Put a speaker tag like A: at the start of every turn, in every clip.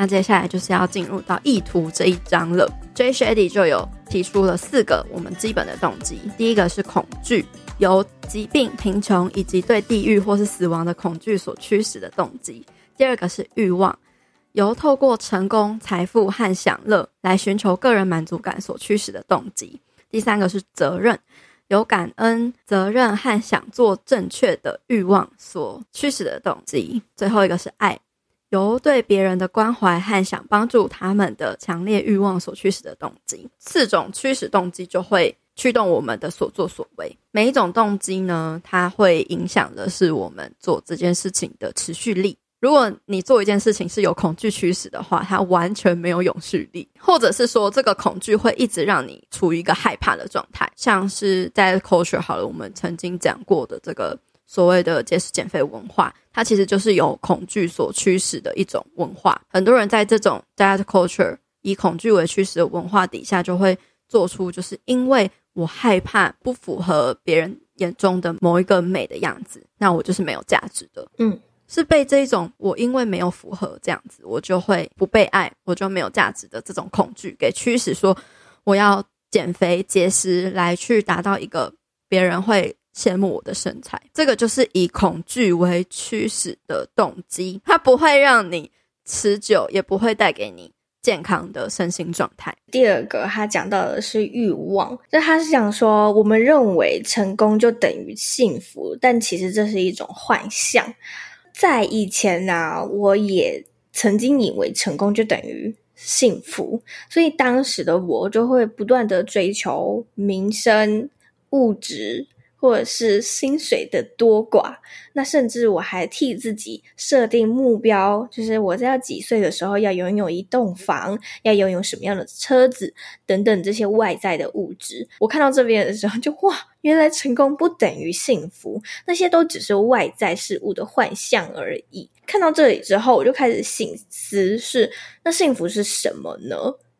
A: 那接下来就是要进入到意图这一章了。J. Shady 就有提出了四个我们基本的动机，第一个是恐惧，由疾病、贫穷以及对地狱或是死亡的恐惧所驱使的动机；第二个是欲望，由透过成功、财富和享乐来寻求个人满足感所驱使的动机；第三个是责任，由感恩、责任和想做正确的欲望所驱使的动机；最后一个是爱。由对别人的关怀和想帮助他们的强烈欲望所驱使的动机，四种驱使动机就会驱动我们的所作所为。每一种动机呢，它会影响的是我们做这件事情的持续力。如果你做一件事情是有恐惧驱使的话，它完全没有永续力，或者是说这个恐惧会一直让你处于一个害怕的状态。像是在 culture 好了，我们曾经讲过的这个。所谓的节食减肥文化，它其实就是由恐惧所驱使的一种文化。很多人在这种 diet culture 以恐惧为驱使的文化底下，就会做出就是因为我害怕不符合别人眼中的某一个美的样子，那我就是没有价值的。嗯，是被这一种我因为没有符合这样子，我就会不被爱，我就没有价值的这种恐惧给驱使，说我要减肥节食来去达到一个别人会。羡慕我的身材，这个就是以恐惧为驱使的动机，它不会让你持久，也不会带给你健康的身心状态。
B: 第二个，他讲到的是欲望，就他是想说，我们认为成功就等于幸福，但其实这是一种幻象。在以前呢、啊，我也曾经以为成功就等于幸福，所以当时的我就会不断的追求名声、物质。或者是薪水的多寡，那甚至我还替自己设定目标，就是我在要几岁的时候要拥有一栋房，要拥有什么样的车子等等这些外在的物质。我看到这边的时候就，哇，原来成功不等于幸福，那些都只是外在事物的幻象而已。看到这里之后，我就开始醒思是，那幸福是什么呢？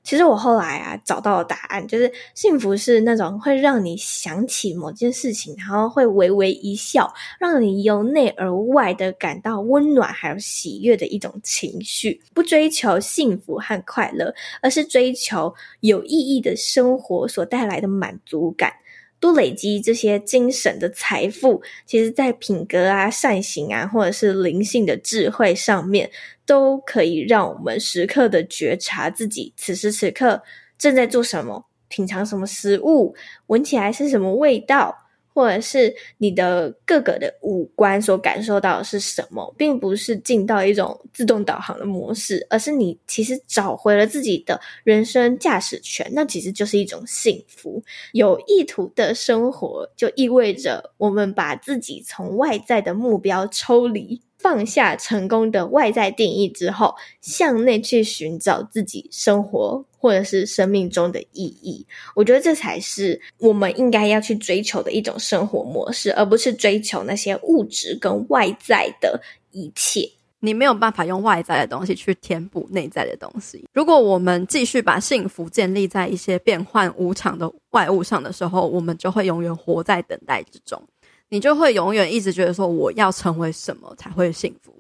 B: 其实我后来啊找到了答案，就是幸福是那种会让你想起某件事情，然后会微微一笑，让你由内而外的感到温暖还有喜悦的一种情绪。不追求幸福和快乐，而是追求有意义的生活所带来的满足感。多累积这些精神的财富，其实在品格啊、善行啊，或者是灵性的智慧上面，都可以让我们时刻的觉察自己此时此刻正在做什么，品尝什么食物，闻起来是什么味道。或者是你的各个的五官所感受到的是什么，并不是进到一种自动导航的模式，而是你其实找回了自己的人生驾驶权，那其实就是一种幸福。有意图的生活，就意味着我们把自己从外在的目标抽离。放下成功的外在定义之后，向内去寻找自己生活或者是生命中的意义。我觉得这才是我们应该要去追求的一种生活模式，而不是追求那些物质跟外在的一切。
A: 你没有办法用外在的东西去填补内在的东西。如果我们继续把幸福建立在一些变幻无常的外物上的时候，我们就会永远活在等待之中。你就会永远一直觉得说，我要成为什么才会幸福？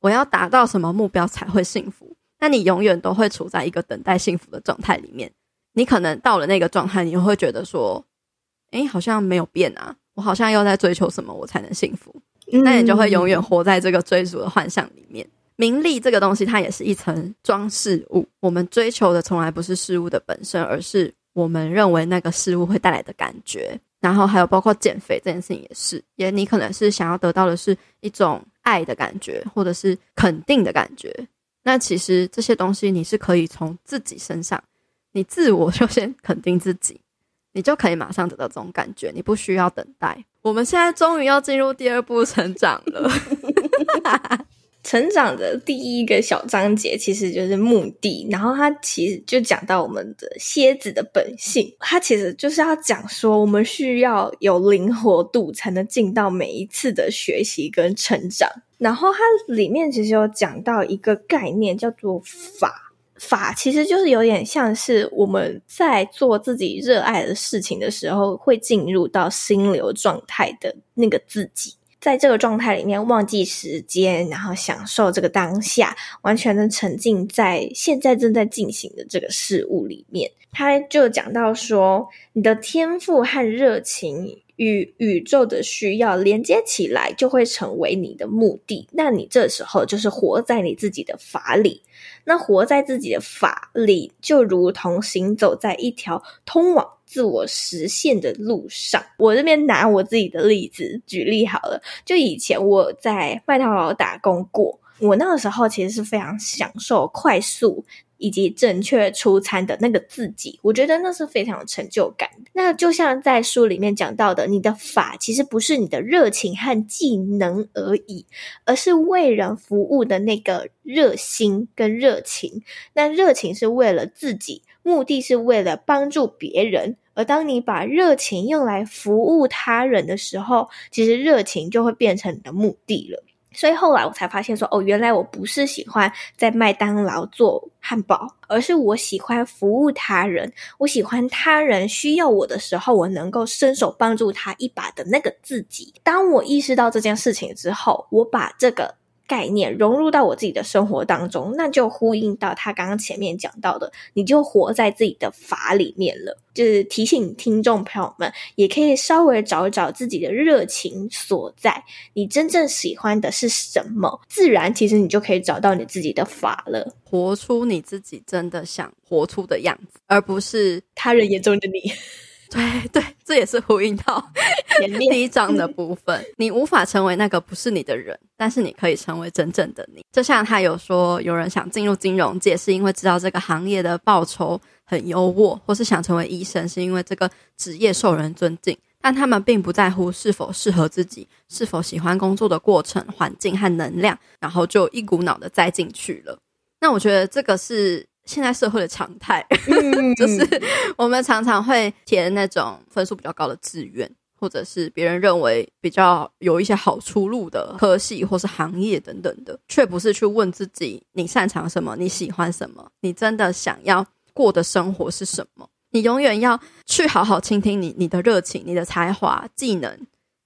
A: 我要达到什么目标才会幸福？那你永远都会处在一个等待幸福的状态里面。你可能到了那个状态，你会觉得说，诶，好像没有变啊，我好像又在追求什么我才能幸福？那你就会永远活在这个追逐的幻象里面。名利这个东西，它也是一层装饰物。我们追求的从来不是事物的本身，而是我们认为那个事物会带来的感觉。然后还有包括减肥这件事情也是，也你可能是想要得到的是一种爱的感觉，或者是肯定的感觉。那其实这些东西你是可以从自己身上，你自我就先肯定自己，你就可以马上得到这种感觉，你不需要等待。我们现在终于要进入第二步成长了。
B: 成长的第一个小章节其实就是目的，然后它其实就讲到我们的蝎子的本性，它其实就是要讲说我们需要有灵活度才能进到每一次的学习跟成长。然后它里面其实有讲到一个概念叫做法，法其实就是有点像是我们在做自己热爱的事情的时候会进入到心流状态的那个自己。在这个状态里面忘记时间，然后享受这个当下，完全的沉浸在现在正在进行的这个事物里面。他就讲到说，你的天赋和热情与宇宙的需要连接起来，就会成为你的目的。那你这时候就是活在你自己的法里。那活在自己的法里，就如同行走在一条通往自我实现的路上。我这边拿我自己的例子举例好了，就以前我在麦当劳打工过，我那个时候其实是非常享受快速。以及正确出餐的那个自己，我觉得那是非常有成就感。那就像在书里面讲到的，你的法其实不是你的热情和技能而已，而是为人服务的那个热心跟热情。那热情是为了自己，目的是为了帮助别人。而当你把热情用来服务他人的时候，其实热情就会变成你的目的了。所以后来我才发现说，哦，原来我不是喜欢在麦当劳做汉堡，而是我喜欢服务他人。我喜欢他人需要我的时候，我能够伸手帮助他一把的那个自己。当我意识到这件事情之后，我把这个。概念融入到我自己的生活当中，那就呼应到他刚刚前面讲到的，你就活在自己的法里面了。就是提醒听众朋友们，也可以稍微找一找自己的热情所在，你真正喜欢的是什么，自然其实你就可以找到你自己的法了，
A: 活出你自己真的想活出的样子，而不是
B: 他人眼中的你。
A: 对 对，这也是呼应到第一章的部分。你无法成为那个不是你的人，但是你可以成为真正的你。就像他有说，有人想进入金融界，是因为知道这个行业的报酬很优渥，或是想成为医生，是因为这个职业受人尊敬。但他们并不在乎是否适合自己，是否喜欢工作的过程、环境和能量，然后就一股脑的栽进去了。那我觉得这个是。现在社会的常态，就是我们常常会填那种分数比较高的志愿，或者是别人认为比较有一些好出路的科系或是行业等等的，却不是去问自己你擅长什么，你喜欢什么，你真的想要过的生活是什么？你永远要去好好倾听你你的热情、你的才华、技能，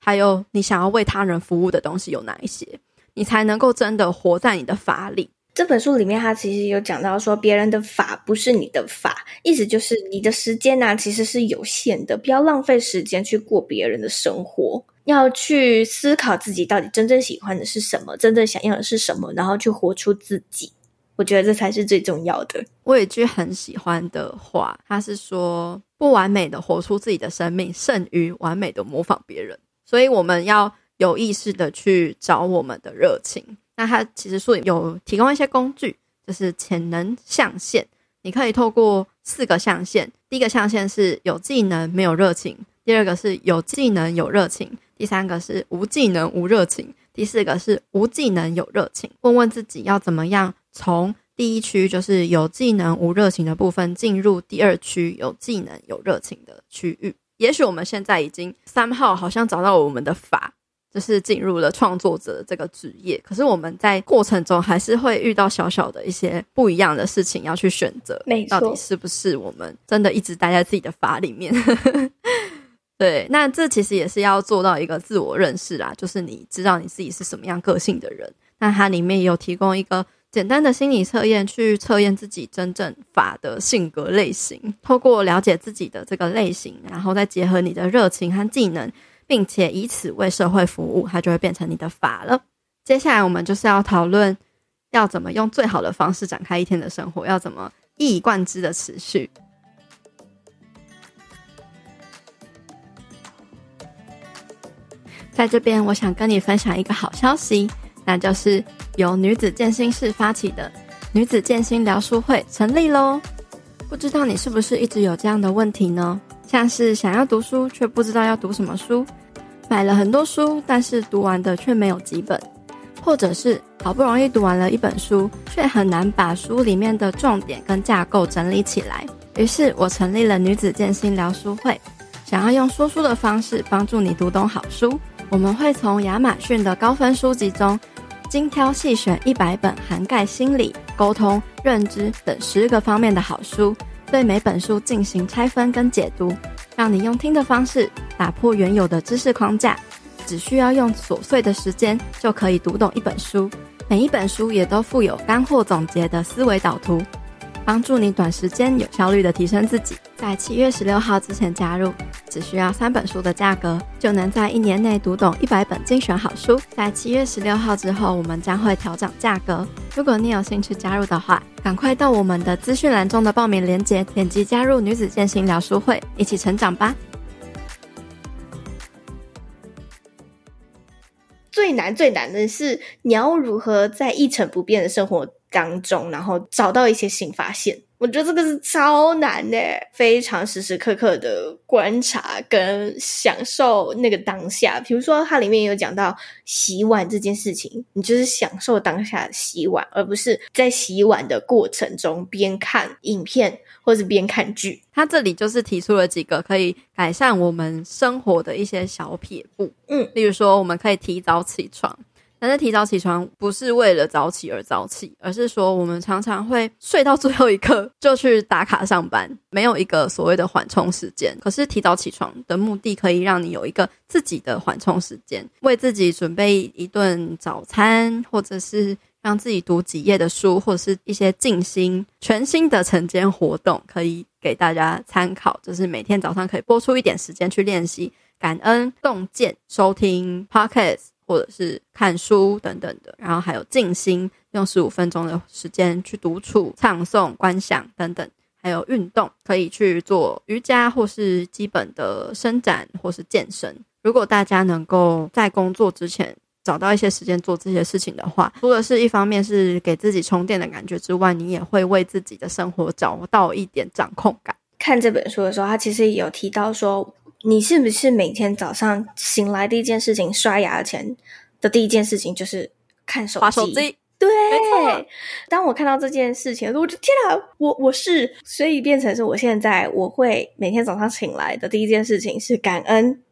A: 还有你想要为他人服务的东西有哪一些，你才能够真的活在你的法里。
B: 这本书里面，他其实有讲到说，别人的法不是你的法，意思就是你的时间呢、其实是有限的，不要浪费时间去过别人的生活，要去思考自己到底真正喜欢的是什么，真正想要的是什么，然后去活出自己。我觉得这才是最重要的。
A: 我有一句很喜欢的话，他是说，不完美的活出自己的生命，胜于完美的模仿别人。所以我们要有意识的去找我们的热情。那它其实书里有提供一些工具，就是潜能象限。你可以透过四个象限，第一个象限是有技能没有热情，第二个是有技能有热情，第三个是无技能无热情，第四个是无技能有热情。问问自己要怎么样从第一区就是有技能无热情的部分进入第二区有技能有热情的区域。也许我们现在已经三号好像找到了我们的法。就是进入了创作者的这个职业，可是我们在过程中还是会遇到小小的一些不一样的事情要去选择，
B: 没错，
A: 到底是不是我们真的一直待在自己的法里面？对，那这其实也是要做到一个自我认识啦，就是你知道你自己是什么样个性的人。那它里面也有提供一个简单的心理测验，去测验自己真正法的性格类型。透过了解自己的这个类型，然后再结合你的热情和技能。并且以此为社会服务，它就会变成你的法了。接下来我们就是要讨论要怎么用最好的方式展开一天的生活，要怎么一以贯之的持续。在这边，我想跟你分享一个好消息，那就是由女子健心室发起的女子健心聊书会成立喽。不知道你是不是一直有这样的问题呢？像是想要读书却不知道要读什么书，买了很多书，但是读完的却没有几本，或者是好不容易读完了一本书，却很难把书里面的重点跟架构整理起来。于是我成立了女子健心聊书会，想要用说书的方式帮助你读懂好书。我们会从亚马逊的高分书籍中精挑细选一百本，涵盖心理、沟通、认知等十个方面的好书。对每本书进行拆分跟解读，让你用听的方式打破原有的知识框架，只需要用琐碎的时间就可以读懂一本书。每一本书也都附有干货总结的思维导图，帮助你短时间有效率的提升自己。在七月十六号之前加入，只需要三本书的价格，就能在一年内读懂一百本精选好书。在七月十六号之后，我们将会调整价格。如果你有兴趣加入的话，赶快到我们的资讯栏中的报名链接，点击加入女子健行聊书会，一起成长吧。
B: 最难最难的是，你要如何在一成不变的生活当中，然后找到一些新发现。我觉得这个是超难的，非常时时刻刻的观察跟享受那个当下。比如说，它里面有讲到洗碗这件事情，你就是享受当下洗碗，而不是在洗碗的过程中边看影片或是边看剧。
A: 它这里就是提出了几个可以改善我们生活的一些小撇步，嗯，例如说，我们可以提早起床。但是提早起床不是为了早起而早起，而是说我们常常会睡到最后一刻就去打卡上班，没有一个所谓的缓冲时间。可是提早起床的目的可以让你有一个自己的缓冲时间，为自己准备一顿早餐，或者是让自己读几页的书，或者是一些静心全新的晨间活动，可以给大家参考。就是每天早上可以拨出一点时间去练习感恩、洞见、收听 Podcast。或者是看书等等的，然后还有静心，用十五分钟的时间去独处、唱诵、观想等等，还有运动，可以去做瑜伽或是基本的伸展或是健身。如果大家能够在工作之前找到一些时间做这些事情的话，除了是一方面是给自己充电的感觉之外，你也会为自己的生活找到一点掌控感。
B: 看这本书的时候，他其实有提到说。你是不是每天早上醒来第一件事情，刷牙前的第一件事情就是看手
A: 机？手机。
B: 对。当我看到这件事情，我就天啊，我我是，所以变成是我现在我会每天早上醒来的第一件事情是感恩。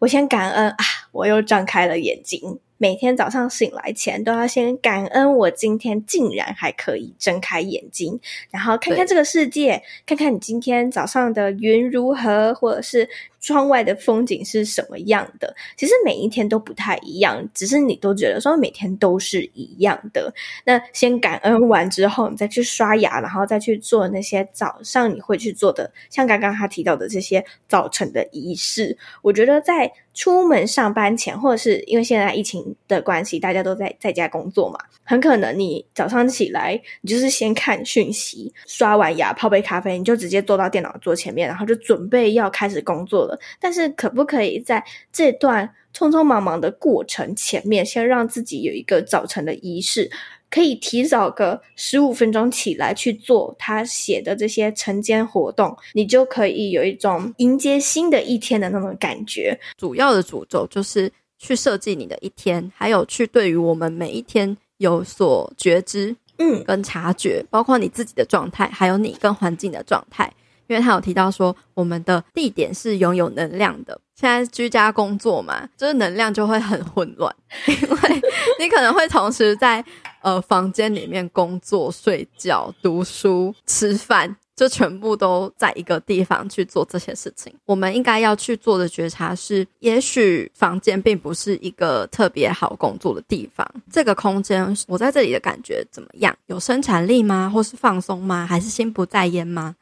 B: 我先感恩啊，我又张开了眼睛。每天早上醒来前都要先感恩，我今天竟然还可以睁开眼睛，然后看看这个世界，看看你今天早上的云如何，或者是。窗外的风景是什么样的？其实每一天都不太一样，只是你都觉得说每天都是一样的。那先感恩完之后，你再去刷牙，然后再去做那些早上你会去做的，像刚刚他提到的这些早晨的仪式。我觉得在出门上班前，或者是因为现在疫情的关系，大家都在在家工作嘛，很可能你早上起来，你就是先看讯息，刷完牙，泡杯咖啡，你就直接坐到电脑桌前面，然后就准备要开始工作了。但是，可不可以在这段匆匆忙忙的过程前面，先让自己有一个早晨的仪式，可以提早个十五分钟起来去做他写的这些晨间活动，你就可以有一种迎接新的一天的那种感觉。
A: 主要的主轴就是去设计你的一天，还有去对于我们每一天有所觉知，嗯，跟察觉，嗯、包括你自己的状态，还有你跟环境的状态。因为他有提到说，我们的地点是拥有能量的。现在居家工作嘛，就是能量就会很混乱，因为你可能会同时在呃房间里面工作、睡觉、读书、吃饭，就全部都在一个地方去做这些事情。我们应该要去做的觉察是，也许房间并不是一个特别好工作的地方。这个空间，我在这里的感觉怎么样？有生产力吗？或是放松吗？还是心不在焉吗？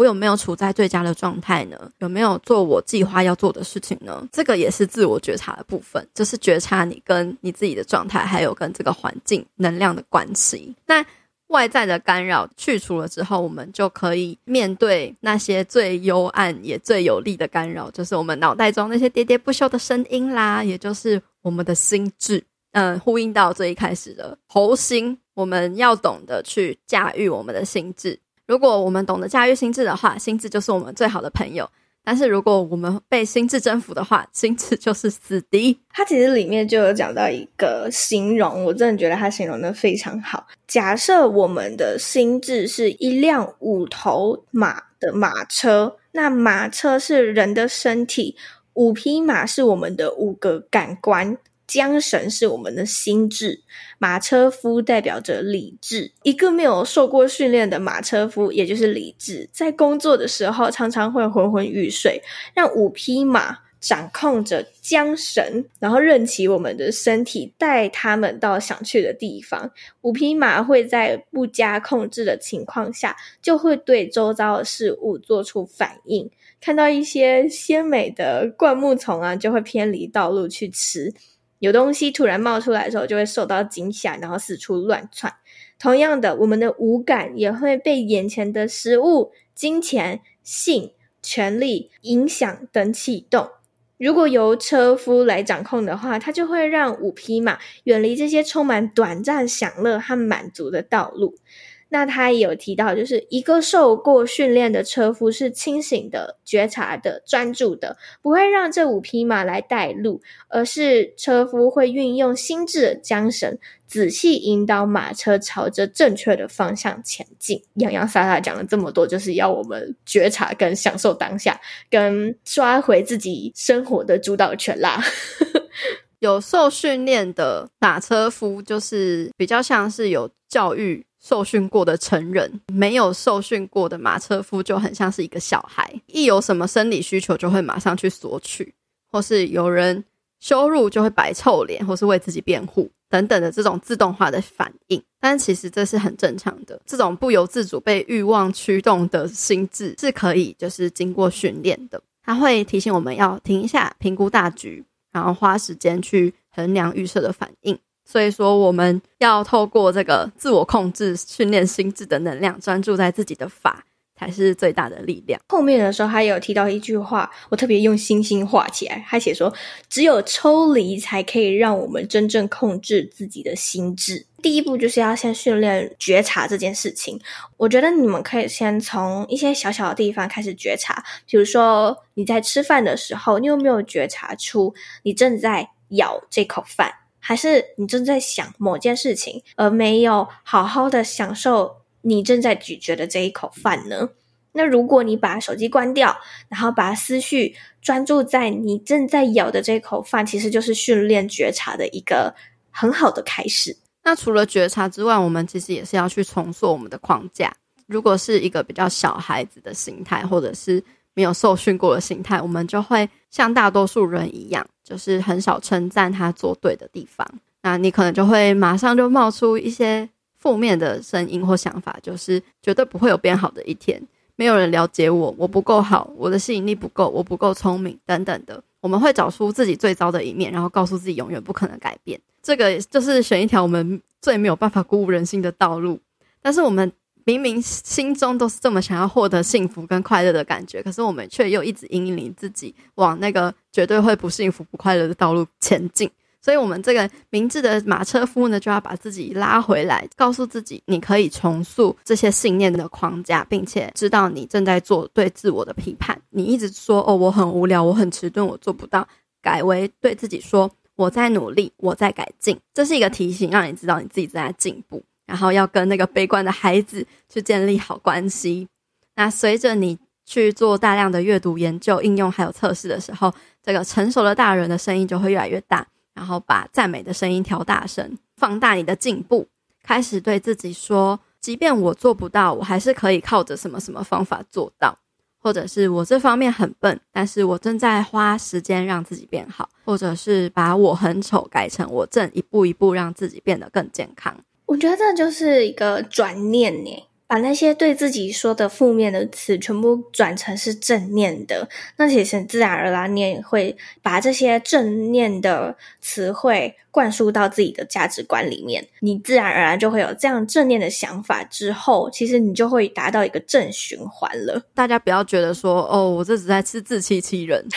A: 我有没有处在最佳的状态呢？有没有做我计划要做的事情呢？这个也是自我觉察的部分，就是觉察你跟你自己的状态，还有跟这个环境能量的关系。那外在的干扰去除了之后，我们就可以面对那些最幽暗也最有力的干扰，就是我们脑袋中那些喋喋不休的声音啦，也就是我们的心智。嗯，呼应到最一开始的猴心，我们要懂得去驾驭我们的心智。如果我们懂得驾驭心智的话，心智就是我们最好的朋友。但是如果我们被心智征服的话，心智就是死敌。
B: 他其实里面就有讲到一个形容，我真的觉得他形容的非常好。假设我们的心智是一辆五头马的马车，那马车是人的身体，五匹马是我们的五个感官。缰绳是我们的心智，马车夫代表着理智。一个没有受过训练的马车夫，也就是理智，在工作的时候常常会昏昏欲睡，让五匹马掌控着缰绳，然后任其我们的身体带他们到想去的地方。五匹马会在不加控制的情况下，就会对周遭的事物做出反应。看到一些鲜美的灌木丛啊，就会偏离道路去吃；有东西突然冒出来的时候，就会受到惊吓，然后四处乱窜。同样的，我们的五感也会被眼前的食物、金钱、性、权力、影响等启动。如果由车夫来掌控的话，他就会让五匹马远离这些充满短暂享乐和满足的道路。那他也有提到，就是一个受过训练的车夫是清醒的、觉察的、专注的，不会让这五匹马来带路，而是车夫会运用心智的缰绳，仔细引导马车朝着正确的方向前进。洋洋洒洒讲了这么多，就是要我们觉察跟享受当下，跟抓回自己生活的主导权啦。
A: 有受训练的马车夫，就是比较像是有教育。受训过的成人，没有受训过的马车夫就很像是一个小孩，一有什么生理需求就会马上去索取，或是有人羞辱就会摆臭脸，或是为自己辩护等等的这种自动化的反应。但其实这是很正常的，这种不由自主被欲望驱动的心智是可以就是经过训练的。它会提醒我们要停一下，评估大局，然后花时间去衡量预设的反应。所以说，我们要透过这个自我控制训练心智的能量，专注在自己的法，才是最大的力量。
B: 后面的时候，他有提到一句话，我特别用星星画起来。他写说：“只有抽离，才可以让我们真正控制自己的心智。第一步就是要先训练觉察这件事情。我觉得你们可以先从一些小小的地方开始觉察，比如说你在吃饭的时候，你有没有觉察出你正在咬这口饭？”还是你正在想某件事情，而没有好好的享受你正在咀嚼的这一口饭呢？那如果你把手机关掉，然后把思绪专注在你正在咬的这口饭，其实就是训练觉察的一个很好的开始。
A: 那除了觉察之外，我们其实也是要去重塑我们的框架。如果是一个比较小孩子的心态，或者是没有受训过的心态，我们就会像大多数人一样。就是很少称赞他做对的地方，那你可能就会马上就冒出一些负面的声音或想法，就是绝对不会有变好的一天，没有人了解我，我不够好，我的吸引力不够，我不够聪明等等的，我们会找出自己最糟的一面，然后告诉自己永远不可能改变。这个就是选一条我们最没有办法鼓舞人心的道路，但是我们。明明心中都是这么想要获得幸福跟快乐的感觉，可是我们却又一直引领自己往那个绝对会不幸福、不快乐的道路前进。所以，我们这个明智的马车夫呢，就要把自己拉回来，告诉自己，你可以重塑这些信念的框架，并且知道你正在做对自我的批判。你一直说哦，我很无聊，我很迟钝，我做不到，改为对自己说，我在努力，我在改进。这是一个提醒，让你知道你自己正在进步。然后要跟那个悲观的孩子去建立好关系。那随着你去做大量的阅读、研究、应用还有测试的时候，这个成熟的大人的声音就会越来越大。然后把赞美的声音调大声，放大你的进步。开始对自己说：即便我做不到，我还是可以靠着什么什么方法做到。或者是我这方面很笨，但是我正在花时间让自己变好。或者是把我很丑改成我正一步一步让自己变得更健康。
B: 我觉得这就是一个转念呢，把那些对自己说的负面的词全部转成是正念的，那其实自然而然你也会把这些正念的词汇灌输到自己的价值观里面，你自然而然就会有这样正念的想法，之后其实你就会达到一个正循环了。
A: 大家不要觉得说哦，我这只在自自欺欺人。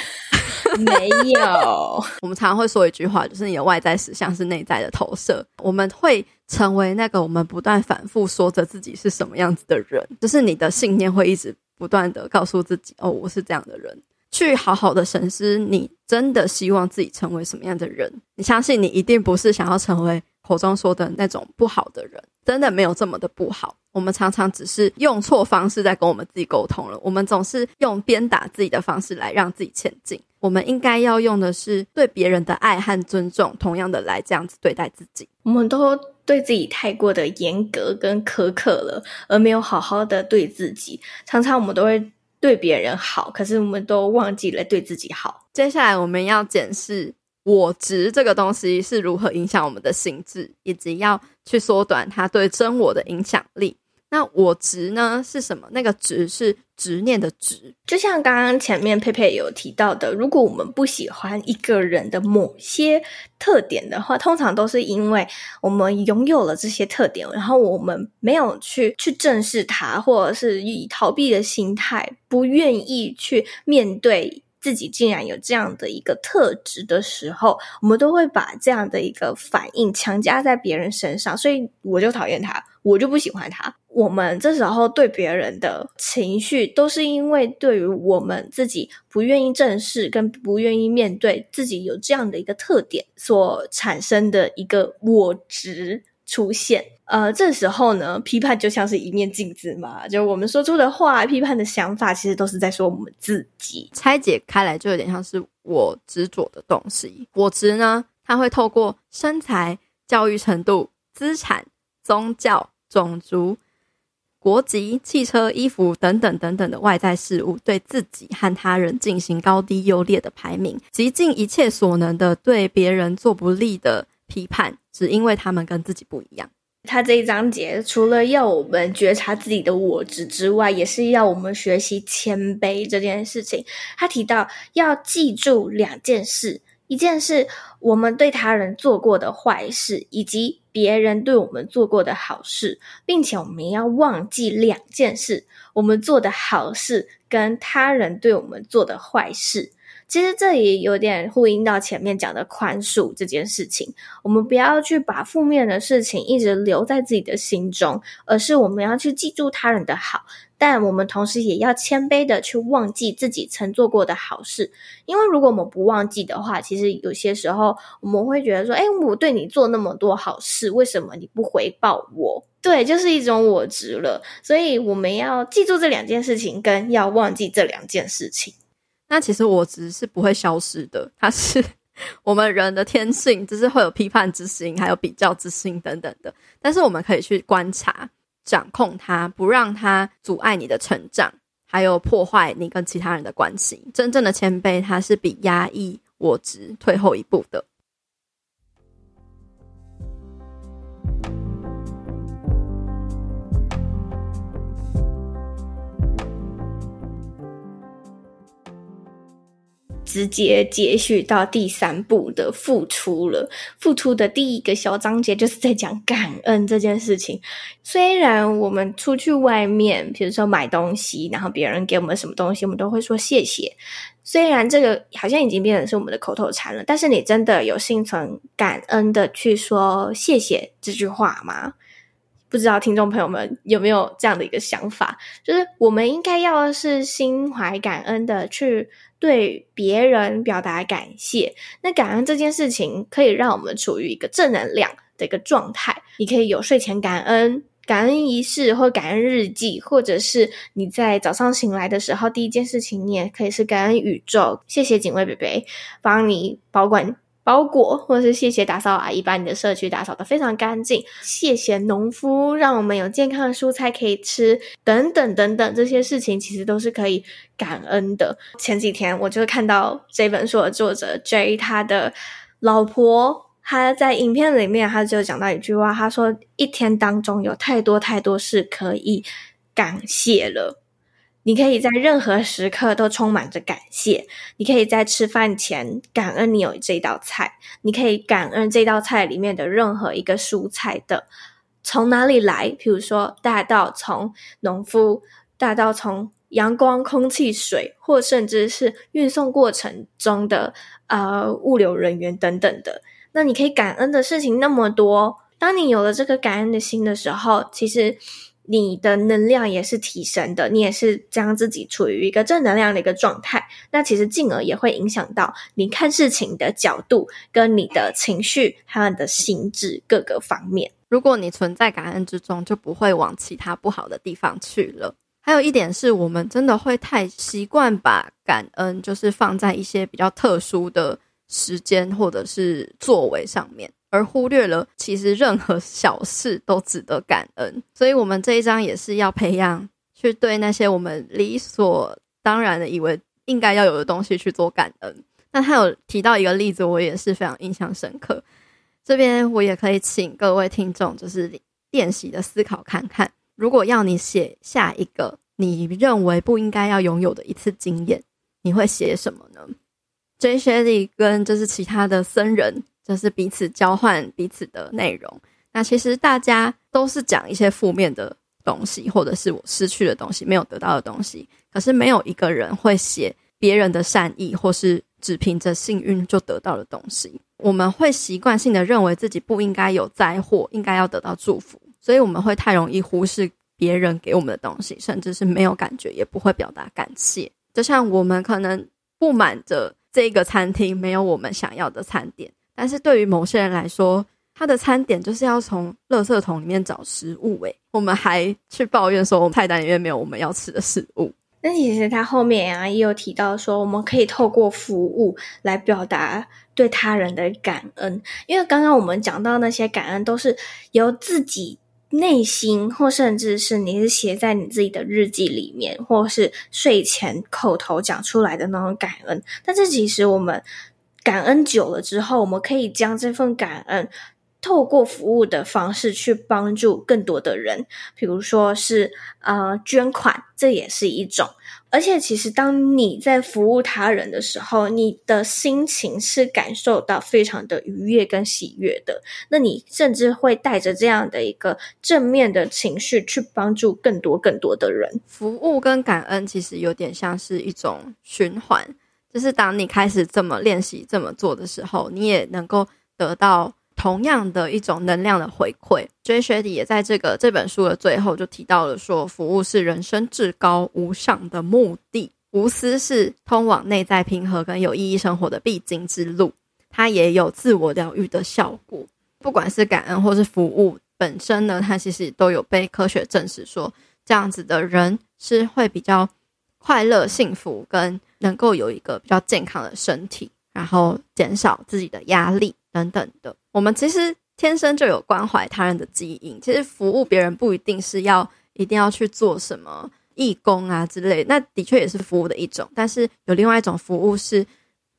B: 没有，
A: 我们常常会说一句话，就是你的外在实相是内在的投射。我们会成为那个我们不断反复说着自己是什么样子的人，就是你的信念会一直不断的告诉自己，哦，我是这样的人。去好好的审视，你真的希望自己成为什么样的人？你相信你一定不是想要成为口中说的那种不好的人，真的没有这么的不好。我们常常只是用错方式在跟我们自己沟通了。我们总是用鞭打自己的方式来让自己前进。我们应该要用的是对别人的爱和尊重，同样的来这样子对待自己。
B: 我们都对自己太过的严格跟苛刻了，而没有好好的对自己。常常我们都会对别人好，可是我们都忘记了对自己好。
A: 接下来我们要检视我值这个东西是如何影响我们的心智，以及要去缩短它对真我的影响力。那我值呢是什么？那个值是执念的执，
B: 就像刚刚前面佩佩有提到的，如果我们不喜欢一个人的某些特点的话，通常都是因为我们拥有了这些特点，然后我们没有去去正视它，或者是以逃避的心态，不愿意去面对。自己竟然有这样的一个特质的时候，我们都会把这样的一个反应强加在别人身上，所以我就讨厌他，我就不喜欢他。我们这时候对别人的情绪，都是因为对于我们自己不愿意正视跟不愿意面对自己有这样的一个特点所产生的一个我执出现。呃，这时候呢，批判就像是一面镜子嘛，就我们说出的话、批判的想法，其实都是在说我们自己。
A: 拆解开来，就有点像是我执着的东西。我执呢，它会透过身材、教育程度、资产、宗教、种族、国籍、汽车、衣服等等等等的外在事物，对自己和他人进行高低优劣的排名，极尽一切所能的对别人做不利的批判，只因为他们跟自己不一样。
B: 他这一章节除了要我们觉察自己的我执之外，也是要我们学习谦卑这件事情。他提到要记住两件事：一件事，我们对他人做过的坏事，以及别人对我们做过的好事，并且我们要忘记两件事：我们做的好事跟他人对我们做的坏事。其实这也有点呼应到前面讲的宽恕这件事情。我们不要去把负面的事情一直留在自己的心中，而是我们要去记住他人的好，但我们同时也要谦卑的去忘记自己曾做过的好事。因为如果我们不忘记的话，其实有些时候我们会觉得说：“哎，我对你做那么多好事，为什么你不回报我？”对，就是一种我值了。所以我们要记住这两件事情，跟要忘记这两件事情。
A: 那其实我执是不会消失的，它是我们人的天性，就是会有批判之心，还有比较之心等等的。但是我们可以去观察、掌控它，不让它阻碍你的成长，还有破坏你跟其他人的关系。真正的谦卑，它是比压抑我执退后一步的。
B: 直接接续到第三步的付出了。付出的第一个小章节就是在讲感恩这件事情。虽然我们出去外面，比如说买东西，然后别人给我们什么东西，我们都会说谢谢。虽然这个好像已经变成是我们的口头禅了，但是你真的有心存感恩的去说谢谢这句话吗？不知道听众朋友们有没有这样的一个想法？就是我们应该要是心怀感恩的去。对别人表达感谢，那感恩这件事情可以让我们处于一个正能量的一个状态。你可以有睡前感恩、感恩仪式或感恩日记，或者是你在早上醒来的时候，第一件事情你也可以是感恩宇宙，谢谢警卫伯伯帮你保管。包裹，或是谢谢打扫阿姨把你的社区打扫得非常干净，谢谢农夫让我们有健康的蔬菜可以吃，等等等等，这些事情其实都是可以感恩的。前几天我就看到这本书的作者 J 他的老婆，他在影片里面他就讲到一句话，他说一天当中有太多太多事可以感谢了。你可以在任何时刻都充满着感谢。你可以在吃饭前感恩你有这道菜，你可以感恩这道菜里面的任何一个蔬菜的从哪里来，譬如说大到从农夫，大到从阳光、空气、水，或甚至是运送过程中的呃物流人员等等的。那你可以感恩的事情那么多。当你有了这个感恩的心的时候，其实。你的能量也是提升的，你也是将自己处于一个正能量的一个状态，那其实进而也会影响到你看事情的角度，跟你的情绪还有你的心智各个方面。
A: 如果你存在感恩之中，就不会往其他不好的地方去了。还有一点是我们真的会太习惯把感恩就是放在一些比较特殊的时间或者是作为上面。而忽略了，其实任何小事都值得感恩。所以，我们这一章也是要培养去对那些我们理所当然的以为应该要有的东西去做感恩。那他有提到一个例子，我也是非常印象深刻。这边我也可以请各位听众就是练习的思考看看，如果要你写下一个你认为不应该要拥有的一次经验，你会写什么呢 J·Sherry 跟就是其他的僧人，就是彼此交换彼此的内容。那其实大家都是讲一些负面的东西，或者是我失去的东西，没有得到的东西。可是没有一个人会写别人的善意，或是只凭着幸运就得到的东西。我们会习惯性的认为自己不应该有灾祸，应该要得到祝福，所以我们会太容易忽视别人给我们的东西，甚至是没有感觉，也不会表达感谢。就像我们可能不满着这个餐厅没有我们想要的餐点，但是对于某些人来说，他的餐点就是要从垃圾桶里面找食物，诶，我们还去抱怨说我们菜单里面没有我们要吃的食物。
B: 那其实他后面啊也有提到说，我们可以透过服务来表达对他人的感恩，因为刚刚我们讲到那些感恩都是由自己内心，或甚至是你是写在你自己的日记里面，或是睡前口头讲出来的那种感恩。但是其实我们感恩久了之后，我们可以将这份感恩。透过服务的方式去帮助更多的人，比如说是呃捐款，这也是一种。而且其实当你在服务他人的时候，你的心情是感受到非常的愉悦跟喜悦的。那你甚至会带着这样的一个正面的情绪去帮助更多更多的人。
A: 服务跟感恩其实有点像是一种循环，就是当你开始这么练习这么做的时候，你也能够得到。同样的一种能量的回馈，Jay Shetty 也在这个这本书的最后就提到了说，服务是人生至高无上的目的，无私是通往内在平和跟有意义生活的必经之路，它也有自我疗愈的效果。不管是感恩或是服务本身呢，它其实都有被科学证实说，这样子的人是会比较快乐、幸福，跟能够有一个比较健康的身体，然后减少自己的压力等等的。我们其实天生就有关怀他人的基因。其实服务别人不一定是要一定要去做什么义工啊之类，那的确也是服务的一种。但是有另外一种服务是，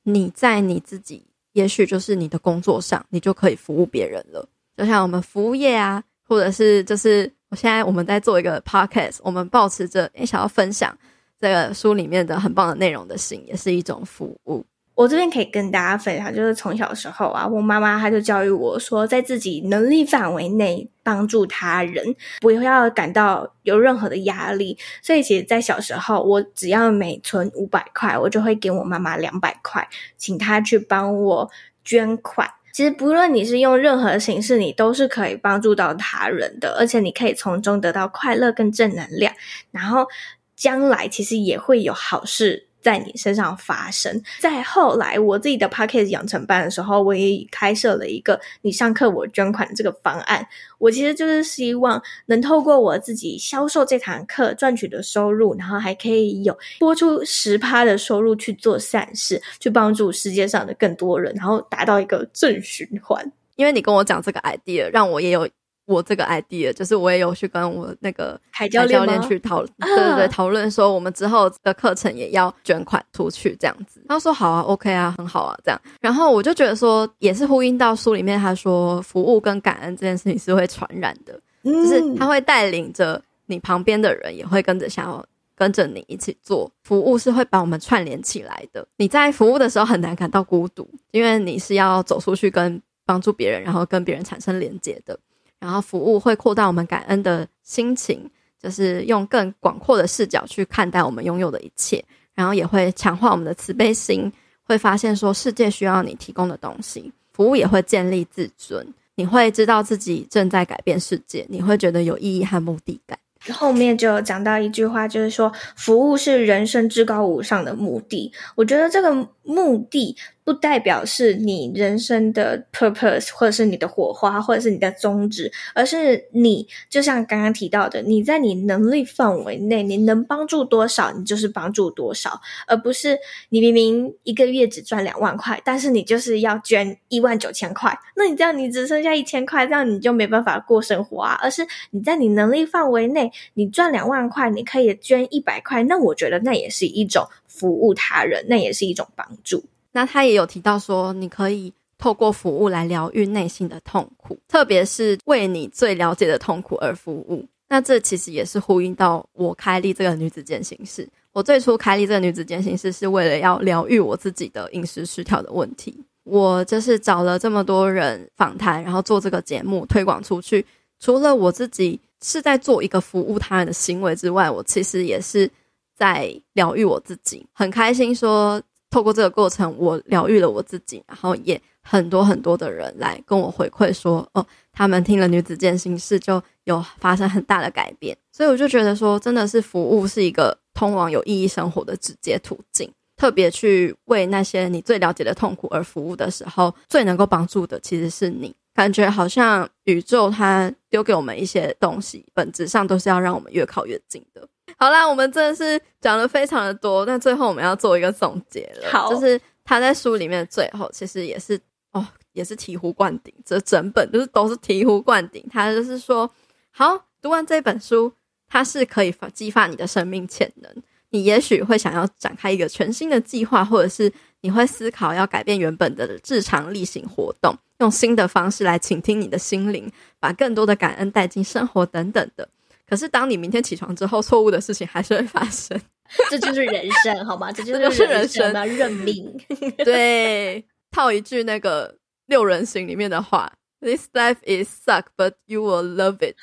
A: 你在你自己，也许就是你的工作上，你就可以服务别人了。就像我们服务业啊，或者是就是我现在我们在做一个 podcast，我们抱持着诶想要分享这个书里面的很棒的内容的心，也是一种服务。
B: 我这边可以跟大家分享，就是从小时候啊，我妈妈她就教育我说，在自己能力范围内帮助他人，不要感到有任何的压力。所以，其实，在小时候，我只要每存五百块，我就会给我妈妈两百块，请她去帮我捐款。其实，不论你是用任何形式，你都是可以帮助到他人的，而且你可以从中得到快乐跟正能量。然后，将来其实也会有好事。在你身上发生。在后来，我自己的 Podcast 养成班的时候，我也开设了一个“你上课我捐款”这个方案。我其实就是希望能透过我自己销售这堂课赚取的收入，然后还可以有拨出十趴的收入去做善事，去帮助世界上的更多人，然后达到一个正循环。
A: 因为你跟我讲这个 idea，让我也有。我这个 idea 就是我也有去跟我那个海教练去讨，对对对，讨论说我们之后的课程也要捐款出去这样子。他说好啊，OK 啊，很好啊，这样。然后我就觉得说，也是呼应到书里面他说，服务跟感恩这件事情是会传染的，就是他会带领着你旁边的人，也会跟着想要跟着你一起做。服务是会把我们串联起来的。你在服务的时候很难感到孤独，因为你是要走出去跟帮助别人，然后跟别人产生连接的。然后服务会扩大我们感恩的心情，就是用更广阔的视角去看待我们拥有的一切，然后也会强化我们的慈悲心，会发现说世界需要你提供的东西。服务也会建立自尊，你会知道自己正在改变世界，你会觉得有意义和目的感。
B: 后面就讲到一句话，就是说服务是人生至高无上的目的。我觉得这个目的不代表是你人生的 purpose，或者是你的火花，或者是你的宗旨，而是你就像刚刚提到的，你在你能力范围内，你能帮助多少，你就是帮助多少，而不是你明明一个月只赚两万块，但是你就是要捐一万九千块，那你这样你只剩下一千块，这样你就没办法过生活啊。而是你在你能力范围内，你赚两万块，你可以捐一百块，那我觉得那也是一种服务他人，那也是一种帮助。
A: 那他也有提到说，你可以透过服务来疗愈内心的痛苦，特别是为你最了解的痛苦而服务。那这其实也是呼应到我开立这个女子健行室。我最初开立这个女子健行室是为了要疗愈我自己的饮食失调的问题。我就是找了这么多人访谈，然后做这个节目推广出去。除了我自己是在做一个服务他人的行为之外，我其实也是在疗愈我自己。很开心说。透过这个过程，我疗愈了我自己，然后也很多很多的人来跟我回馈说，哦，他们听了女子健心事就有发生很大的改变，所以我就觉得说，真的是服务是一个通往有意义生活的直接途径。特别去为那些你最了解的痛苦而服务的时候，最能够帮助的其实是你。感觉好像宇宙它丢给我们一些东西，本质上都是要让我们越靠越近的。好啦，我们真的是讲了非常的多，但最后我们要做一个总结了。
B: 好，
A: 就是他在书里面的最后，其实也是哦，也是醍醐灌顶，这整本就是都是醍醐灌顶。他就是说，好，读完这本书，它是可以发激发你的生命潜能。你也许会想要展开一个全新的计划，或者是你会思考要改变原本的日常例行活动，用新的方式来倾听你的心灵，把更多的感恩带进生活等等的。可是，当你明天起床之后，错误的事情还是会发生。
B: 这就是人生，好吗？这就是人生，要认命。
A: 对，套一句那个六人行里面的话：“This life is suck, but you will love it。”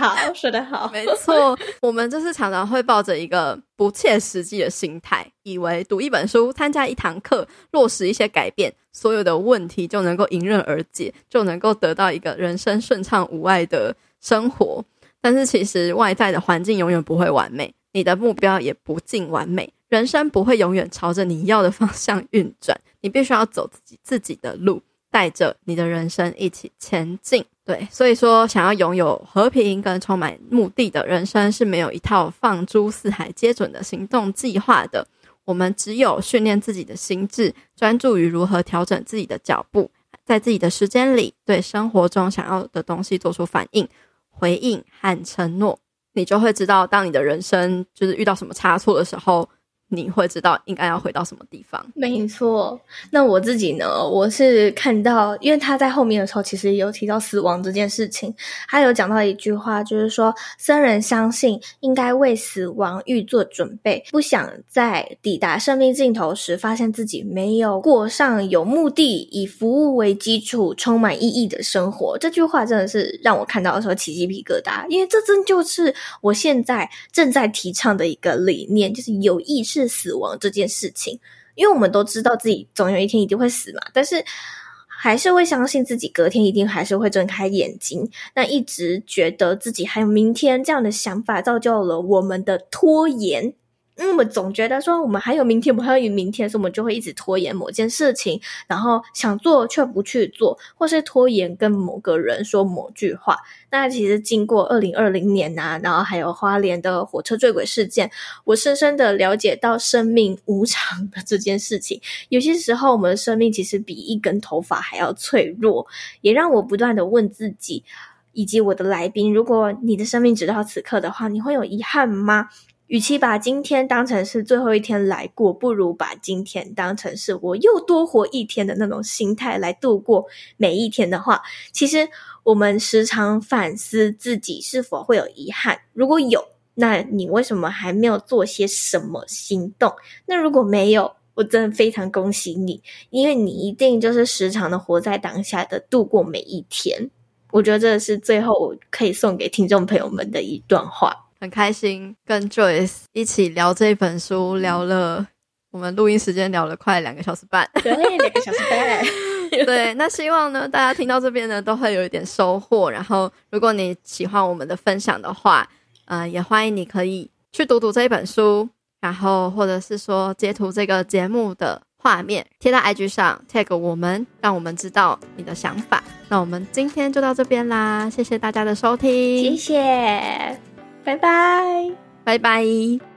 B: 好，说得好，
A: 没错。我们就是常常会抱着一个不切实际的心态，以为读一本书、参加一堂课、落实一些改变，所有的问题就能够迎刃而解，就能够得到一个人生顺畅无碍的生活。但是，其实外在的环境永远不会完美，你的目标也不尽完美，人生不会永远朝着你要的方向运转。你必须要走自己自己的路，带着你的人生一起前进。对，所以说，想要拥有和平跟充满目的的人生是没有一套放诸四海皆准的行动计划的。我们只有训练自己的心智，专注于如何调整自己的脚步，在自己的时间里，对生活中想要的东西做出反应、回应和承诺，你就会知道，当你的人生就是遇到什么差错的时候。你会知道应该要回到什么地方？
B: 没错。那我自己呢？我是看到，因为他在后面的时候，其实有提到死亡这件事情。他有讲到一句话，就是说，僧人相信应该为死亡预做准备，不想在抵达生命尽头时，发现自己没有过上有目的、以服务为基础、充满意义的生活。这句话真的是让我看到的时候起鸡皮疙瘩，因为这真就是我现在正在提倡的一个理念，就是有意识。是死亡这件事情，因为我们都知道自己总有一天一定会死嘛，但是还是会相信自己隔天一定还是会睁开眼睛。那一直觉得自己还有明天这样的想法，造就了我们的拖延。因为我们总觉得说我们还有明天，我们还有明天，所以我们就会一直拖延某件事情，然后想做却不去做，或是拖延跟某个人说某句话。那其实经过二零二零年啊，然后还有花莲的火车坠轨事件，我深深的了解到生命无常的这件事情。有些时候，我们的生命其实比一根头发还要脆弱，也让我不断的问自己，以及我的来宾：如果你的生命直到此刻的话，你会有遗憾吗？与其把今天当成是最后一天来过，不如把今天当成是我又多活一天的那种心态来度过每一天的话，其实我们时常反思自己是否会有遗憾。如果有，那你为什么还没有做些什么行动？那如果没有，我真的非常恭喜你，因为你一定就是时常的活在当下的度过每一天。我觉得这是最后我可以送给听众朋友们的一段话。
A: 很开心跟 Joyce 一起聊这本书，聊了我们录音时间聊了快两个小时半，
B: 对，两个小时半。
A: 对，那希望呢，大家听到这边呢，都会有一点收获。然后，如果你喜欢我们的分享的话，呃，也欢迎你可以去读读这一本书，然后或者是说截图这个节目的画面贴到 IG 上，tag 我们，让我们知道你的想法。那我们今天就到这边啦，谢谢大家的收听，
B: 谢谢，拜拜，
A: 拜拜。